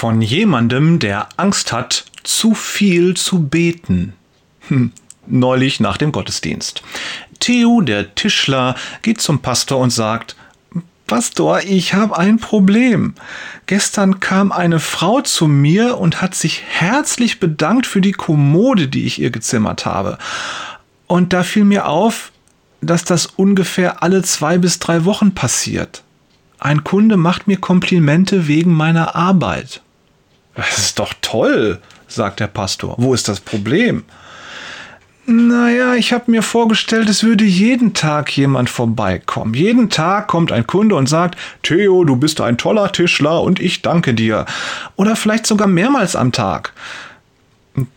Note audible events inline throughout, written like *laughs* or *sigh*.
Von jemandem, der Angst hat, zu viel zu beten. Hm, neulich nach dem Gottesdienst. Theo, der Tischler, geht zum Pastor und sagt, Pastor, ich habe ein Problem. Gestern kam eine Frau zu mir und hat sich herzlich bedankt für die Kommode, die ich ihr gezimmert habe. Und da fiel mir auf, dass das ungefähr alle zwei bis drei Wochen passiert. Ein Kunde macht mir Komplimente wegen meiner Arbeit. Das ist doch toll, sagt der Pastor. Wo ist das Problem? Naja, ich habe mir vorgestellt, es würde jeden Tag jemand vorbeikommen. Jeden Tag kommt ein Kunde und sagt, Theo, du bist ein toller Tischler und ich danke dir. Oder vielleicht sogar mehrmals am Tag.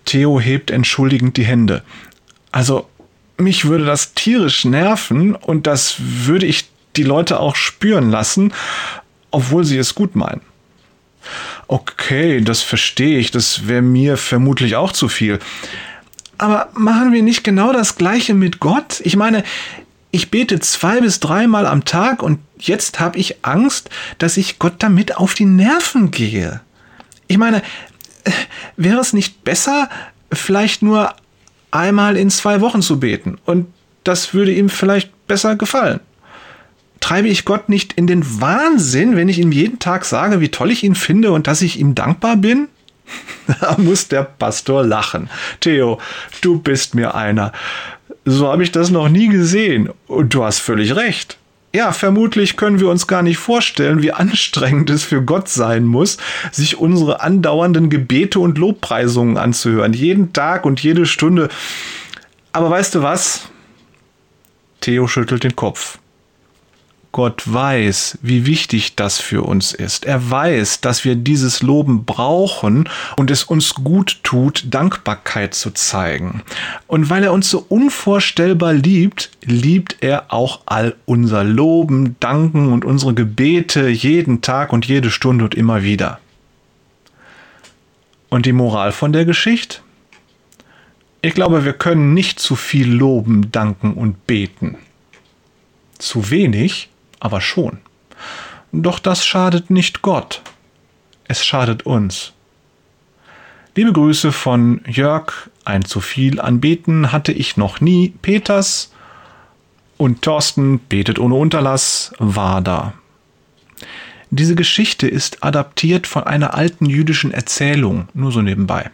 Theo hebt entschuldigend die Hände. Also, mich würde das tierisch nerven und das würde ich die Leute auch spüren lassen, obwohl sie es gut meinen. Okay, das verstehe ich, das wäre mir vermutlich auch zu viel. Aber machen wir nicht genau das gleiche mit Gott? Ich meine, ich bete zwei bis dreimal am Tag und jetzt habe ich Angst, dass ich Gott damit auf die Nerven gehe. Ich meine, wäre es nicht besser, vielleicht nur einmal in zwei Wochen zu beten und das würde ihm vielleicht besser gefallen? Treibe ich Gott nicht in den Wahnsinn, wenn ich ihm jeden Tag sage, wie toll ich ihn finde und dass ich ihm dankbar bin? *laughs* Da muss der Pastor lachen. Theo, du bist mir einer. So habe ich das noch nie gesehen. Und du hast völlig recht. Ja, vermutlich können wir uns gar nicht vorstellen, wie anstrengend es für Gott sein muss, sich unsere andauernden Gebete und Lobpreisungen anzuhören. Jeden Tag und jede Stunde. Aber weißt du was? Theo schüttelt den Kopf. Gott weiß, wie wichtig das für uns ist. Er weiß, dass wir dieses Loben brauchen und es uns gut tut, Dankbarkeit zu zeigen. Und weil er uns so unvorstellbar liebt, liebt er auch all unser Loben, Danken und unsere Gebete jeden Tag und jede Stunde und immer wieder. Und die Moral von der Geschichte? Ich glaube, wir können nicht zu viel loben, danken und beten. Zu wenig aber schon. Doch das schadet nicht Gott, es schadet uns. Liebe Grüße von Jörg, ein zu viel anbeten hatte ich noch nie, Peters und Thorsten betet ohne Unterlass, war da. Diese Geschichte ist adaptiert von einer alten jüdischen Erzählung, nur so nebenbei.